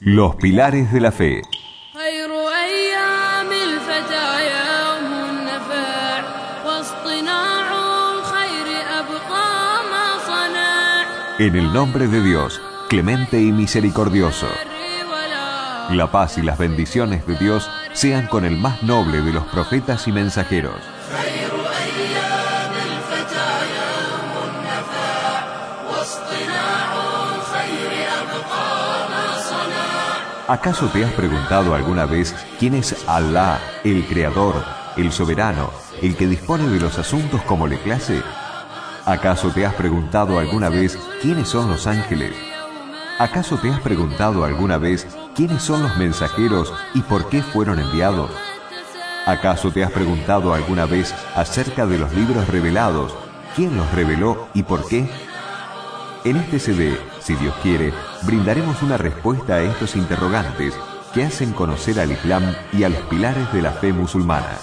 Los pilares de la fe. خير أيام الفتى يوم النفاع واصطناع الخير أبقى ما صنع En el nombre de Dios, clemente y misericordioso. الر ولا La paz y las bendiciones de Dios sean con el más noble de los profetas y mensajeros. ¿Acaso te has preguntado alguna vez quién es Alá, el Creador, el Soberano, el que dispone de los asuntos como le clase? ¿Acaso te has preguntado alguna vez quiénes son los ángeles? ¿Acaso te has preguntado alguna vez quiénes son los mensajeros y por qué fueron enviados? ¿Acaso te has preguntado alguna vez acerca de los libros revelados? ¿Quién los reveló y por qué? En este CD, si Dios quiere, brindaremos una respuesta a estos interrogantes que hacen conocer al Islam y a los pilares de la fe musulmana.